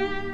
Yeah.